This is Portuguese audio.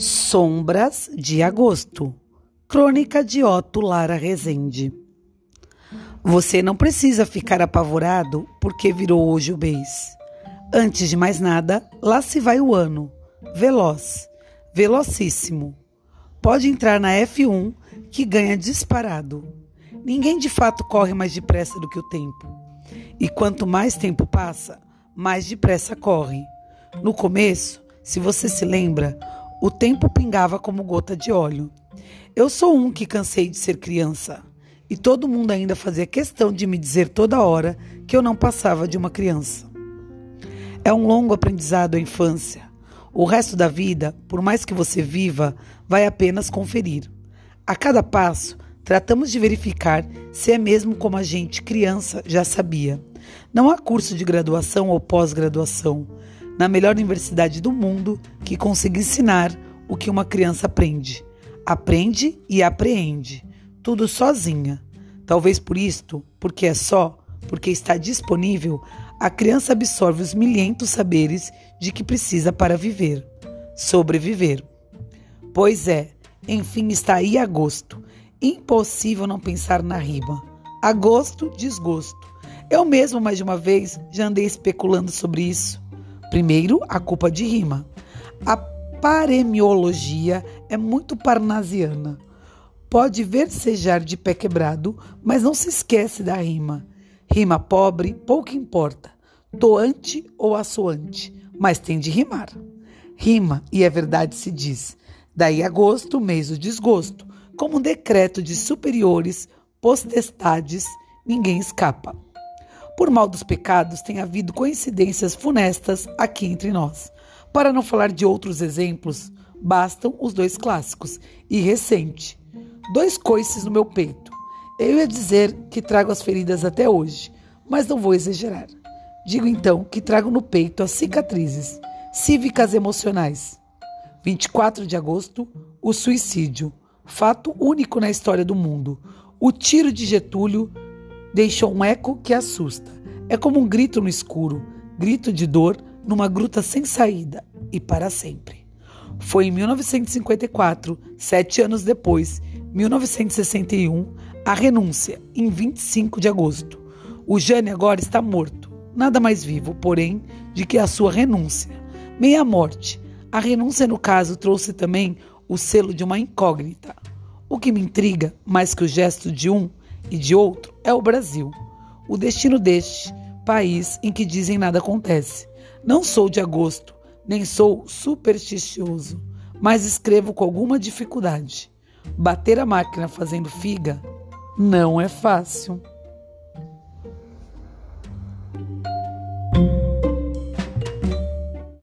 Sombras de Agosto. Crônica de Otto Lara Rezende. Você não precisa ficar apavorado porque virou hoje o mês. Antes de mais nada, lá se vai o ano. Veloz, velocíssimo. Pode entrar na F1 que ganha disparado. Ninguém de fato corre mais depressa do que o tempo. E quanto mais tempo passa, mais depressa corre. No começo, se você se lembra, o tempo pingava como gota de óleo. Eu sou um que cansei de ser criança. E todo mundo ainda fazia questão de me dizer toda hora que eu não passava de uma criança. É um longo aprendizado a infância. O resto da vida, por mais que você viva, vai apenas conferir. A cada passo, tratamos de verificar se é mesmo como a gente, criança, já sabia. Não há curso de graduação ou pós-graduação na melhor universidade do mundo que consiga ensinar o que uma criança aprende. Aprende e apreende, tudo sozinha. Talvez por isto, porque é só, porque está disponível, a criança absorve os milhentos saberes de que precisa para viver, sobreviver. Pois é, enfim está aí agosto. Impossível não pensar na rima. Agosto, desgosto. Eu mesmo, mais de uma vez, já andei especulando sobre isso. Primeiro, a culpa de rima. A paremiologia é muito parnasiana. Pode versejar de pé quebrado, mas não se esquece da rima. Rima pobre, pouco importa, toante ou assoante, mas tem de rimar. Rima, e é verdade se diz. Daí agosto, mês do desgosto. Como um decreto de superiores, potestades, ninguém escapa. Por mal dos pecados, tem havido coincidências funestas aqui entre nós. Para não falar de outros exemplos, bastam os dois clássicos e recente. Dois coices no meu peito. Eu ia dizer que trago as feridas até hoje, mas não vou exagerar. Digo então que trago no peito as cicatrizes cívicas emocionais. 24 de agosto, o suicídio. Fato único na história do mundo. O tiro de Getúlio deixou um eco que assusta. É como um grito no escuro, grito de dor numa gruta sem saída e para sempre. Foi em 1954, sete anos depois, 1961, a renúncia, em 25 de agosto. O Jânio agora está morto, nada mais vivo, porém, de que a sua renúncia. Meia morte. A renúncia, no caso, trouxe também o selo de uma incógnita. O que me intriga, mais que o gesto de um, e de outro é o Brasil, o destino deste país em que dizem nada acontece. Não sou de agosto, nem sou supersticioso, mas escrevo com alguma dificuldade. Bater a máquina fazendo figa não é fácil.